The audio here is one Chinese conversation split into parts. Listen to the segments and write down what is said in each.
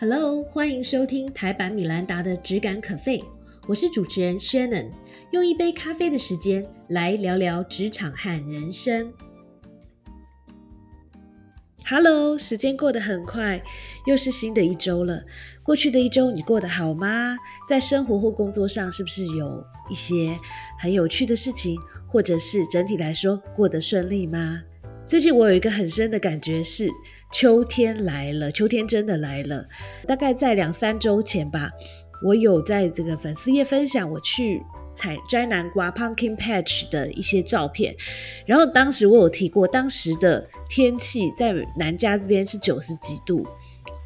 Hello，欢迎收听台版米兰达的质感可废，我是主持人 Shannon，用一杯咖啡的时间来聊聊职场和人生。Hello，时间过得很快，又是新的一周了。过去的一周你过得好吗？在生活或工作上是不是有一些很有趣的事情，或者是整体来说过得顺利吗？最近我有一个很深的感觉是，秋天来了，秋天真的来了。大概在两三周前吧，我有在这个粉丝页分享我去采摘南瓜 （pumpkin patch） 的一些照片。然后当时我有提过，当时的天气在南加这边是九十几度。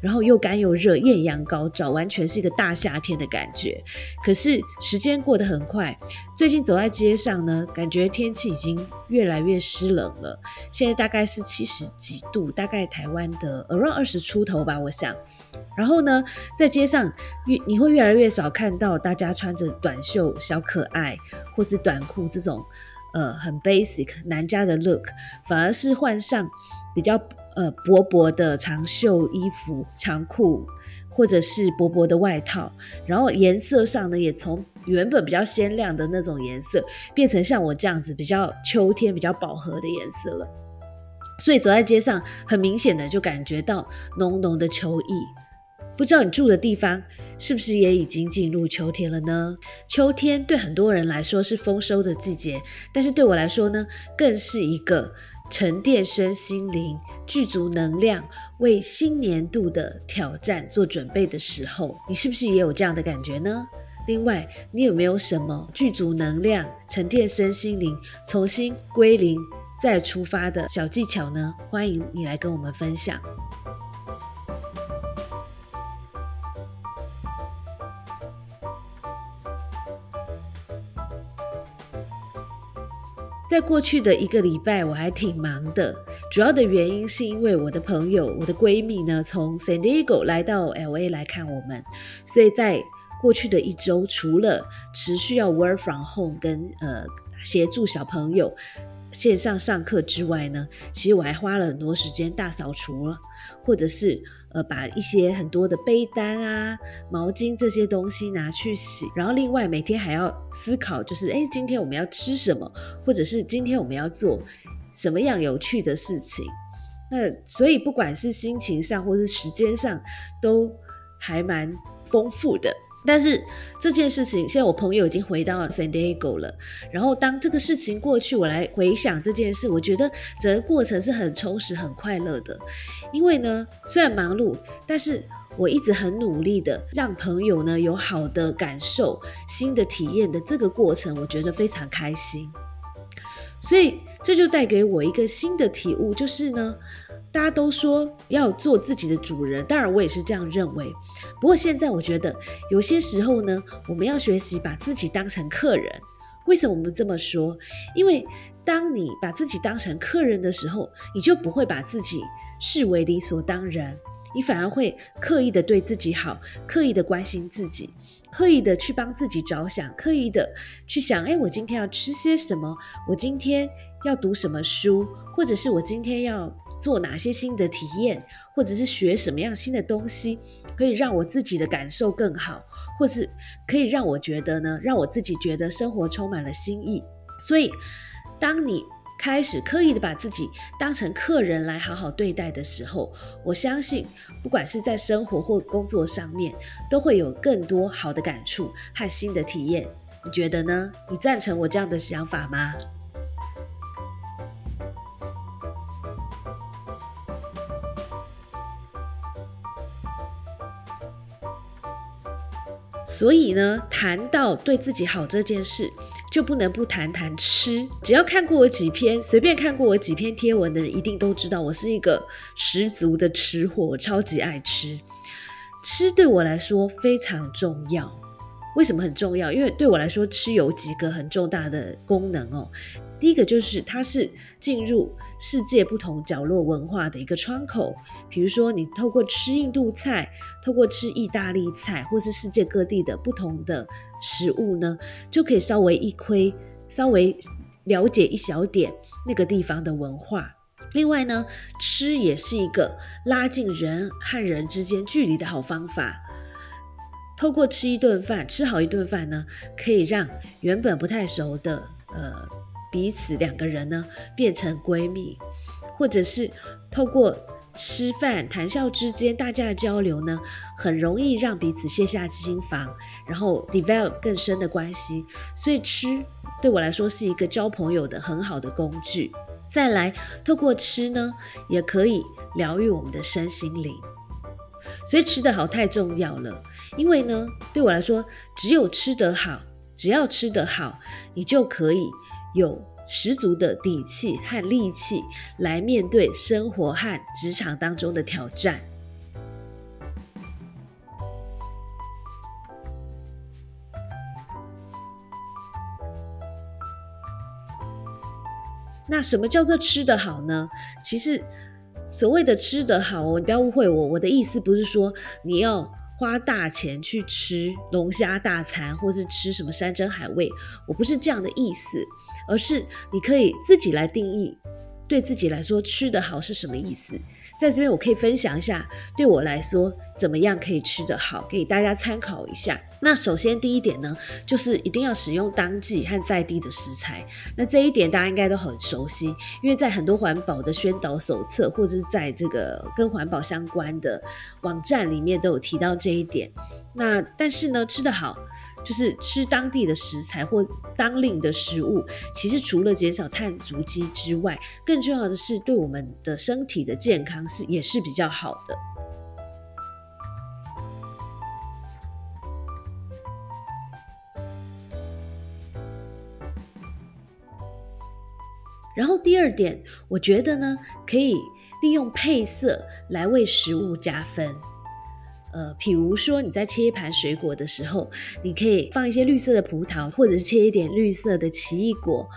然后又干又热，艳阳高照，完全是一个大夏天的感觉。可是时间过得很快，最近走在街上呢，感觉天气已经越来越湿冷了。现在大概是七十几度，大概台湾的 around 二十出头吧，我想。然后呢，在街上越你会越来越少看到大家穿着短袖小可爱或是短裤这种呃很 basic 男家的 look，反而是换上比较。呃，薄薄的长袖衣服、长裤，或者是薄薄的外套，然后颜色上呢，也从原本比较鲜亮的那种颜色，变成像我这样子比较秋天、比较饱和的颜色了。所以走在街上，很明显的就感觉到浓浓的秋意。不知道你住的地方是不是也已经进入秋天了呢？秋天对很多人来说是丰收的季节，但是对我来说呢，更是一个。沉淀身心灵、具足能量，为新年度的挑战做准备的时候，你是不是也有这样的感觉呢？另外，你有没有什么具足能量、沉淀身心灵、重新归零再出发的小技巧呢？欢迎你来跟我们分享。在过去的一个礼拜，我还挺忙的。主要的原因是因为我的朋友、我的闺蜜呢，从 San Diego 来到 LA 来看我们，所以在过去的一周，除了持续要 work from home 跟呃协助小朋友线上上课之外呢，其实我还花了很多时间大扫除了，或者是。呃，把一些很多的被单啊、毛巾这些东西拿去洗，然后另外每天还要思考，就是哎，今天我们要吃什么，或者是今天我们要做什么样有趣的事情。那所以不管是心情上或是时间上，都还蛮丰富的。但是这件事情，现在我朋友已经回到 San Diego 了。然后当这个事情过去，我来回想这件事，我觉得整个过程是很充实、很快乐的。因为呢，虽然忙碌，但是我一直很努力的让朋友呢有好的感受、新的体验的这个过程，我觉得非常开心。所以这就带给我一个新的体悟，就是呢。大家都说要做自己的主人，当然我也是这样认为。不过现在我觉得有些时候呢，我们要学习把自己当成客人。为什么我们这么说？因为当你把自己当成客人的时候，你就不会把自己视为理所当然，你反而会刻意的对自己好，刻意的关心自己，刻意的去帮自己着想，刻意的去想：哎，我今天要吃些什么？我今天要读什么书？或者是我今天要。做哪些新的体验，或者是学什么样新的东西，可以让我自己的感受更好，或是可以让我觉得呢，让我自己觉得生活充满了新意。所以，当你开始刻意的把自己当成客人来好好对待的时候，我相信，不管是在生活或工作上面，都会有更多好的感触和新的体验。你觉得呢？你赞成我这样的想法吗？所以呢，谈到对自己好这件事，就不能不谈谈吃。只要看过我几篇，随便看过我几篇贴文的人，一定都知道我是一个十足的吃货，我超级爱吃。吃对我来说非常重要。为什么很重要？因为对我来说，吃有几个很重大的功能哦。第一个就是它是进入世界不同角落文化的一个窗口，比如说你透过吃印度菜，透过吃意大利菜，或是世界各地的不同的食物呢，就可以稍微一窥，稍微了解一小点那个地方的文化。另外呢，吃也是一个拉近人和人之间距离的好方法。透过吃一顿饭，吃好一顿饭呢，可以让原本不太熟的呃彼此两个人呢变成闺蜜，或者是透过吃饭谈笑之间大家的交流呢，很容易让彼此卸下心防，然后 develop 更深的关系。所以吃对我来说是一个交朋友的很好的工具。再来，透过吃呢，也可以疗愈我们的身心灵。所以吃得好太重要了，因为呢，对我来说，只有吃得好，只要吃得好，你就可以有十足的底气和力气来面对生活和职场当中的挑战。那什么叫做吃得好呢？其实所谓的吃得好哦，你不要误会我，我的意思不是说你要花大钱去吃龙虾大餐，或是吃什么山珍海味，我不是这样的意思，而是你可以自己来定义，对自己来说吃得好是什么意思。在这边我可以分享一下，对我来说怎么样可以吃得好，给大家参考一下。那首先第一点呢，就是一定要使用当季和在地的食材。那这一点大家应该都很熟悉，因为在很多环保的宣导手册，或者是在这个跟环保相关的网站里面都有提到这一点。那但是呢，吃得好。就是吃当地的食材或当令的食物，其实除了减少碳足迹之外，更重要的是对我们的身体的健康是也是比较好的。然后第二点，我觉得呢，可以利用配色来为食物加分。呃，比如说你在切一盘水果的时候，你可以放一些绿色的葡萄，或者是切一点绿色的奇异果，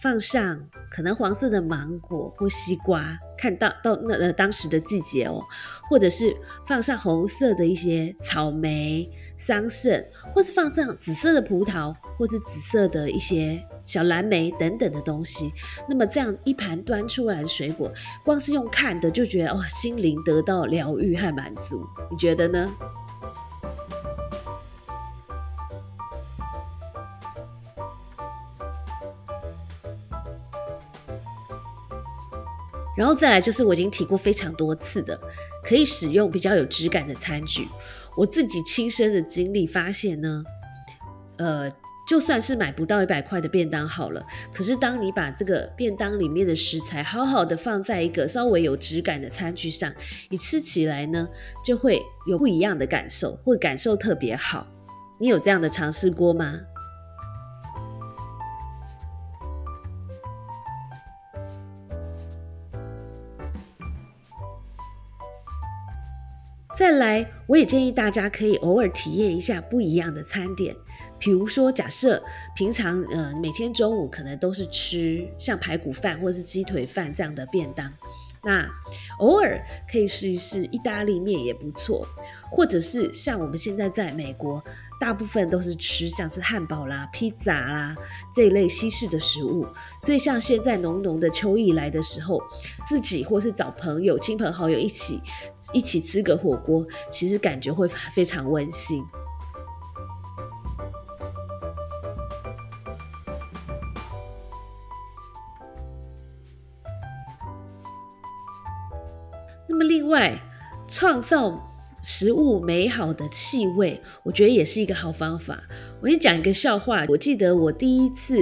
放上可能黄色的芒果或西瓜，看到到那呃当时的季节哦，或者是放上红色的一些草莓。桑葚，或是放上紫色的葡萄，或是紫色的一些小蓝莓等等的东西，那么这样一盘端出来的水果，光是用看的就觉得哇，心灵得到疗愈和满足，你觉得呢？然后再来就是我已经提过非常多次的，可以使用比较有质感的餐具。我自己亲身的经历发现呢，呃，就算是买不到一百块的便当好了，可是当你把这个便当里面的食材好好的放在一个稍微有质感的餐具上，你吃起来呢就会有不一样的感受，会感受特别好。你有这样的尝试过吗？再来，我也建议大家可以偶尔体验一下不一样的餐点。比如说，假设平常呃每天中午可能都是吃像排骨饭或是鸡腿饭这样的便当，那偶尔可以试一试意大利面也不错，或者是像我们现在在美国。大部分都是吃像是汉堡啦、披萨啦这一类西式的食物，所以像现在浓浓的秋意来的时候，自己或是找朋友、亲朋好友一起一起吃个火锅，其实感觉会非常温馨。创造。食物美好的气味，我觉得也是一个好方法。我先讲一个笑话。我记得我第一次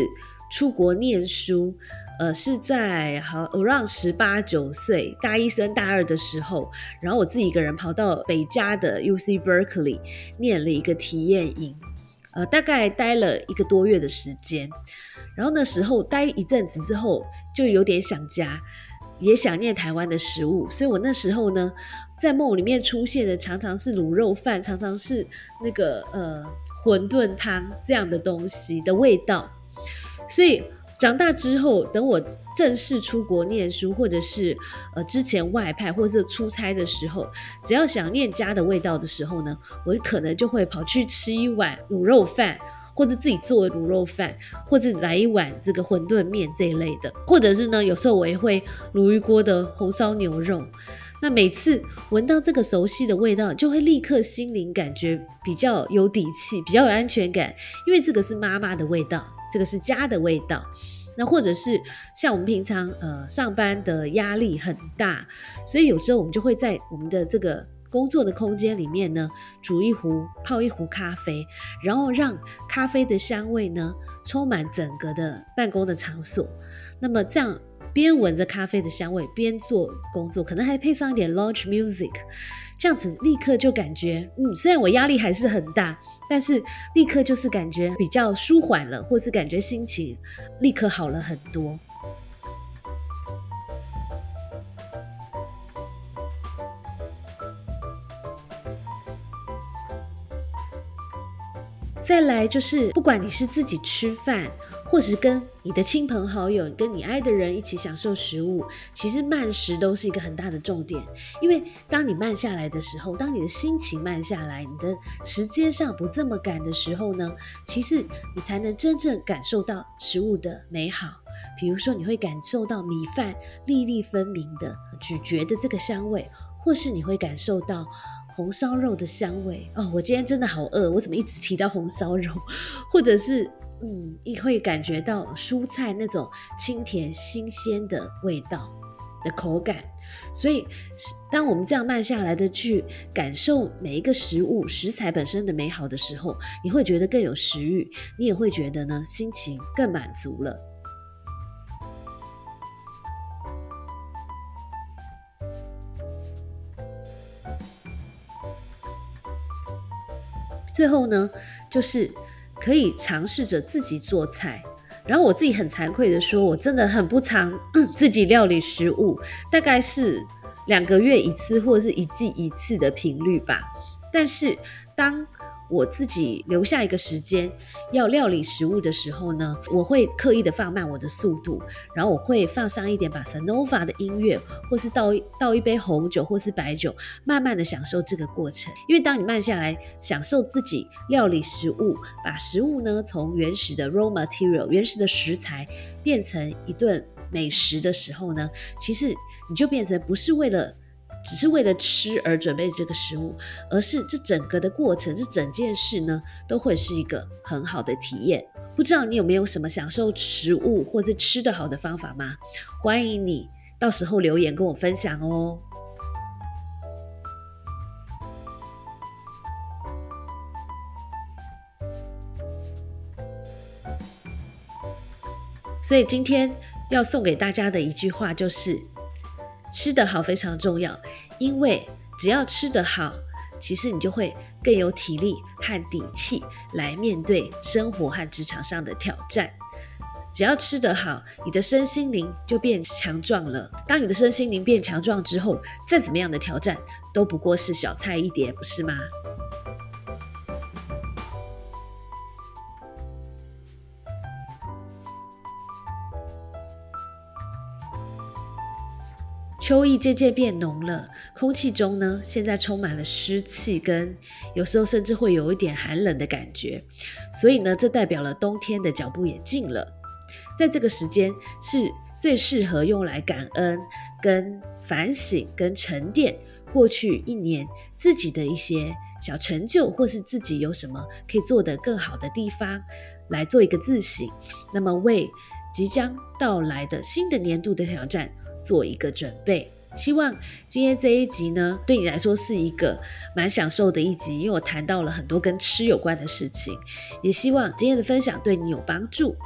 出国念书，呃，是在好 around 十八九岁，大一升大二的时候，然后我自己一个人跑到北加的 U C Berkeley 念了一个体验营，呃，大概待了一个多月的时间。然后那时候待一阵子之后，就有点想家。也想念台湾的食物，所以我那时候呢，在梦里面出现的常常是卤肉饭，常常是那个呃馄饨汤这样的东西的味道。所以长大之后，等我正式出国念书，或者是呃之前外派或者是出差的时候，只要想念家的味道的时候呢，我可能就会跑去吃一碗卤肉饭，或者自己做卤肉饭，或者来一碗这个馄饨面这一类的，或者是呢，有时候我也会卤一锅的红烧牛肉。那每次闻到这个熟悉的味道，就会立刻心灵感觉比较有底气，比较有安全感，因为这个是妈妈的味道，这个是家的味道。那或者是像我们平常呃上班的压力很大，所以有时候我们就会在我们的这个工作的空间里面呢，煮一壶泡一壶咖啡，然后让咖啡的香味呢充满整个的办公的场所。那么这样。边闻着咖啡的香味，边做工作，可能还配上一点 launch music，这样子立刻就感觉，嗯，虽然我压力还是很大，但是立刻就是感觉比较舒缓了，或是感觉心情立刻好了很多。再来就是，不管你是自己吃饭。或是跟你的亲朋好友、跟你爱的人一起享受食物，其实慢食都是一个很大的重点。因为当你慢下来的时候，当你的心情慢下来，你的时间上不这么赶的时候呢，其实你才能真正感受到食物的美好。比如说，你会感受到米饭粒粒分明的咀嚼的这个香味，或是你会感受到红烧肉的香味。哦，我今天真的好饿，我怎么一直提到红烧肉？或者是。嗯，你会感觉到蔬菜那种清甜新鲜的味道的口感，所以当我们这样慢下来的去感受每一个食物食材本身的美好的时候，你会觉得更有食欲，你也会觉得呢心情更满足了。最后呢，就是。可以尝试着自己做菜，然后我自己很惭愧的说，我真的很不常 自己料理食物，大概是两个月一次或者是一季一次的频率吧。但是当我自己留下一个时间要料理食物的时候呢，我会刻意的放慢我的速度，然后我会放上一点把 Sonova 的音乐，或是倒倒一杯红酒或是白酒，慢慢的享受这个过程。因为当你慢下来享受自己料理食物，把食物呢从原始的 raw material 原始的食材变成一顿美食的时候呢，其实你就变成不是为了。只是为了吃而准备这个食物，而是这整个的过程，这整件事呢，都会是一个很好的体验。不知道你有没有什么享受食物或是吃的好的方法吗？欢迎你到时候留言跟我分享哦。所以今天要送给大家的一句话就是。吃得好非常重要，因为只要吃得好，其实你就会更有体力和底气来面对生活和职场上的挑战。只要吃得好，你的身心灵就变强壮了。当你的身心灵变强壮之后，再怎么样的挑战都不过是小菜一碟，不是吗？秋意渐渐变浓了，空气中呢，现在充满了湿气，跟有时候甚至会有一点寒冷的感觉。所以呢，这代表了冬天的脚步也近了。在这个时间，是最适合用来感恩、跟反省、跟沉淀过去一年自己的一些小成就，或是自己有什么可以做得更好的地方，来做一个自省。那么，为即将到来的新的年度的挑战。做一个准备，希望今天这一集呢，对你来说是一个蛮享受的一集，因为我谈到了很多跟吃有关的事情，也希望今天的分享对你有帮助。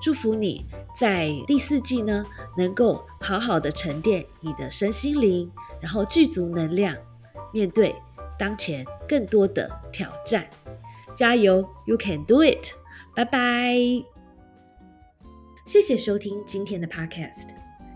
祝福你在第四季呢，能够好好的沉淀你的身心灵，然后具足能量，面对当前更多的挑战。加油，You can do it！拜拜。谢谢收听今天的 Podcast。